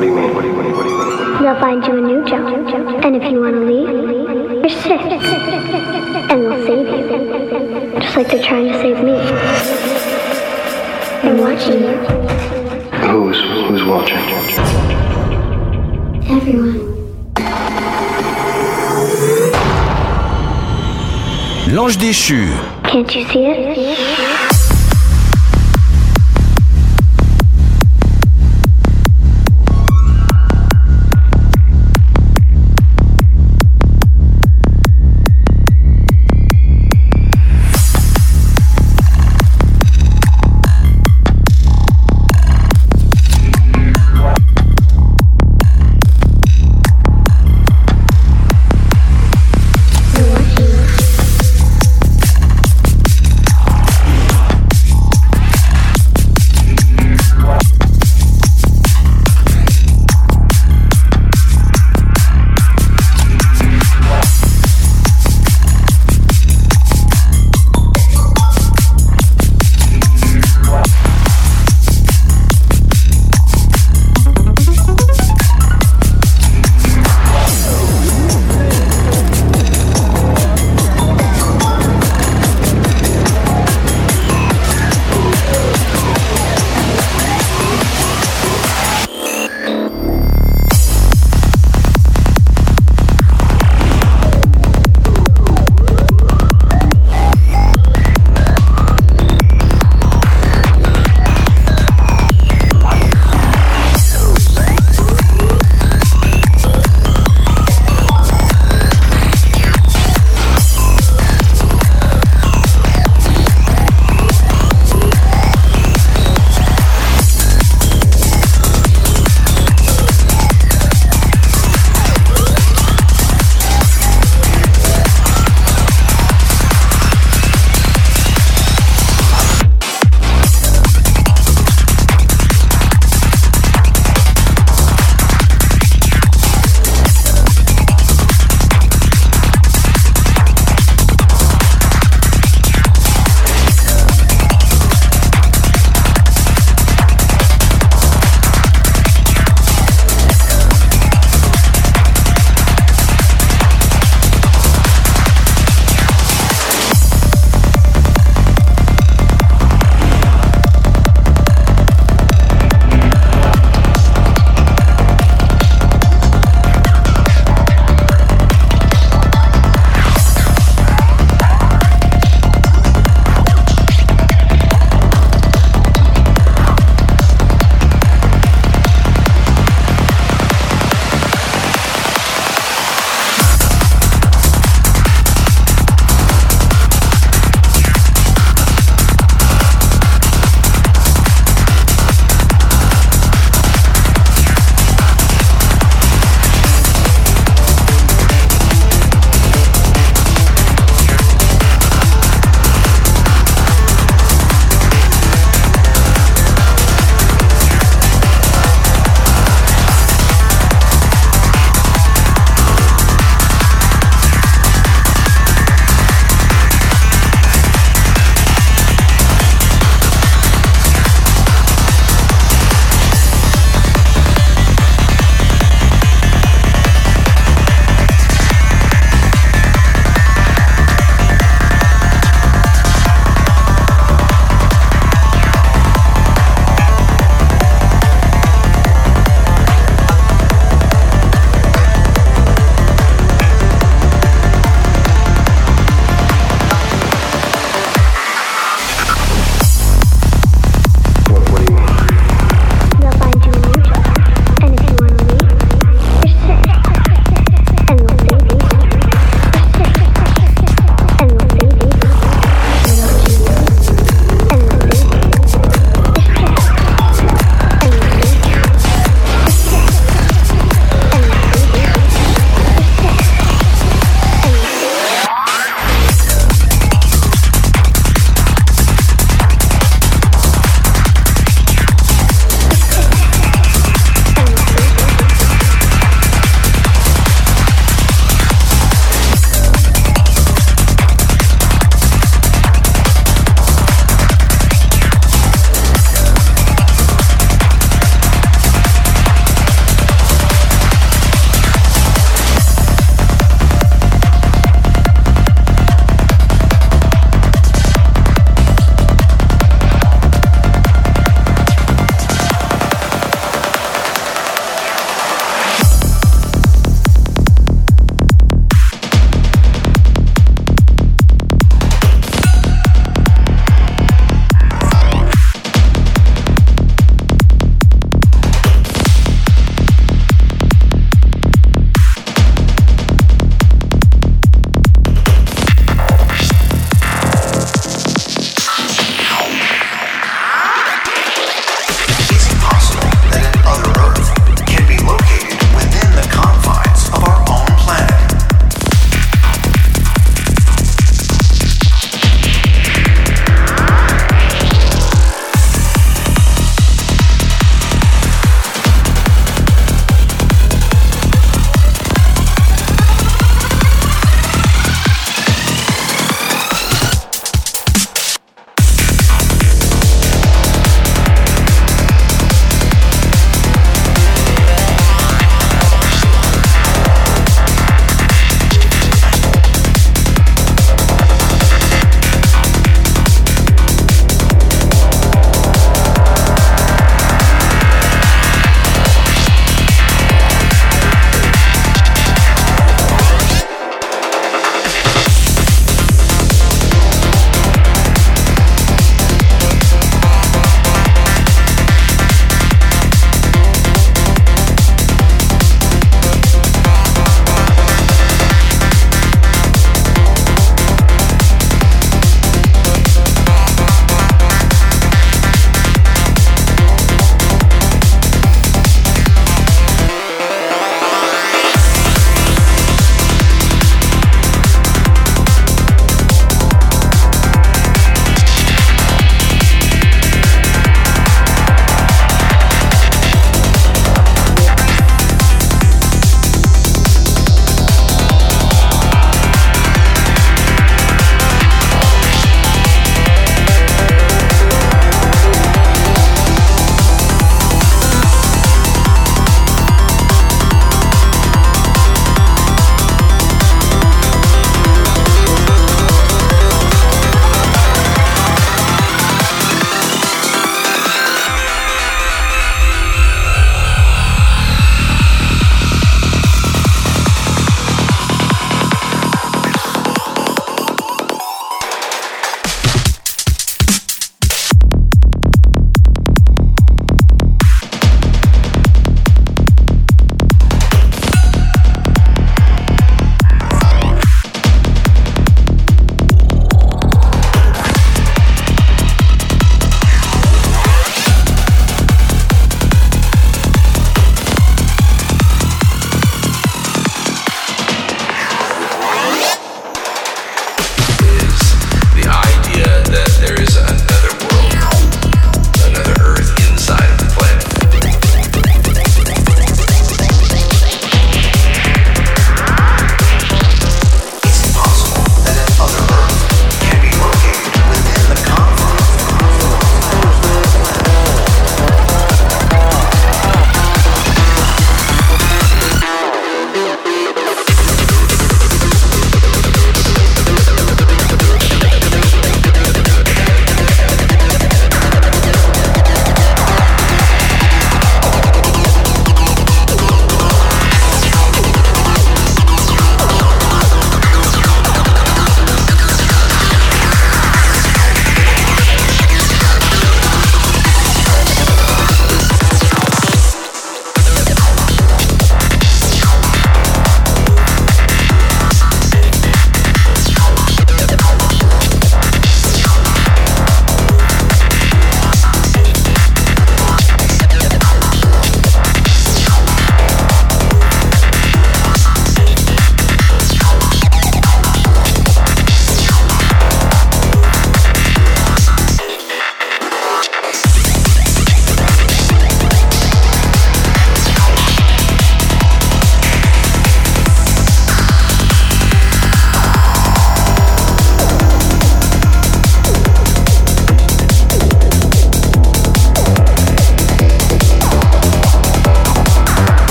What do you mean? What do you mean? What do you mean? They'll find you a new job. And if you want to leave, you're sick. And they'll save you. Just like they're trying to save me. They're watching you. Who's who's watching? Everyone. L'ange déchu. Can't you see it?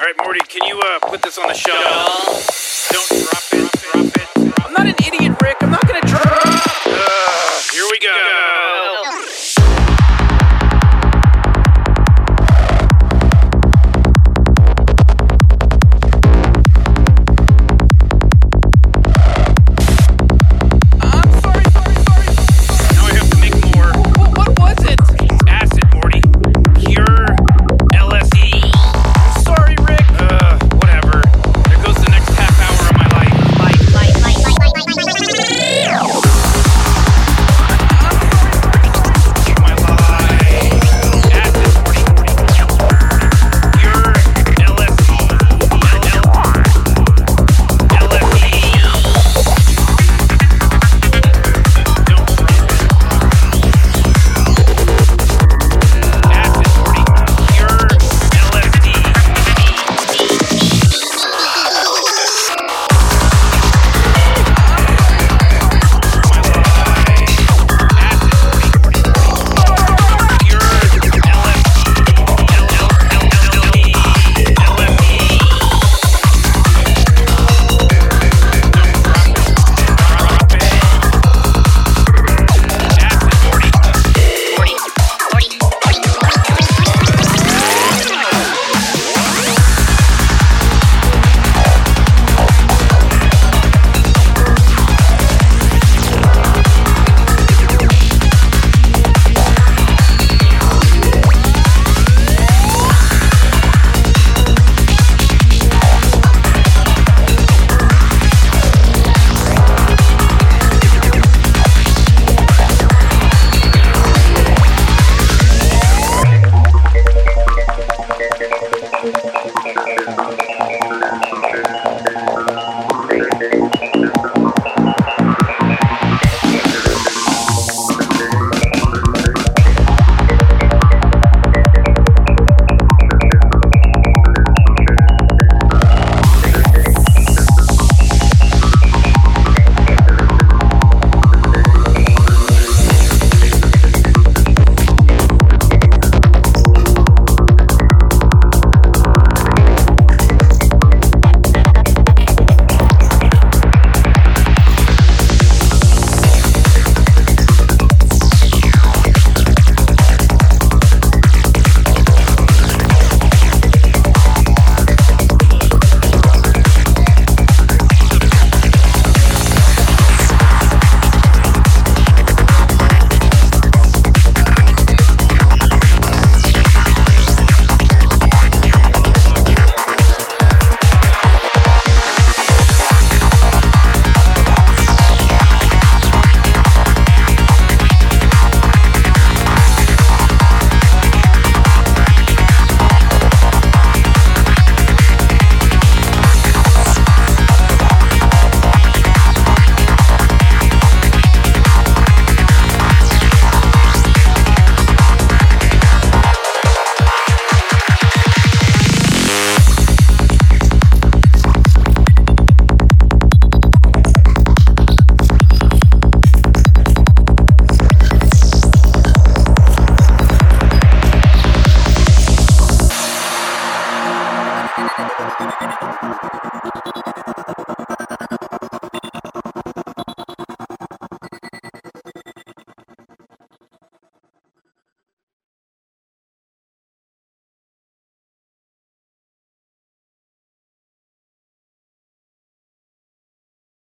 All right, Morty, can you uh, put this on the shelf? Don't drop it, drop it. I'm not an idiot.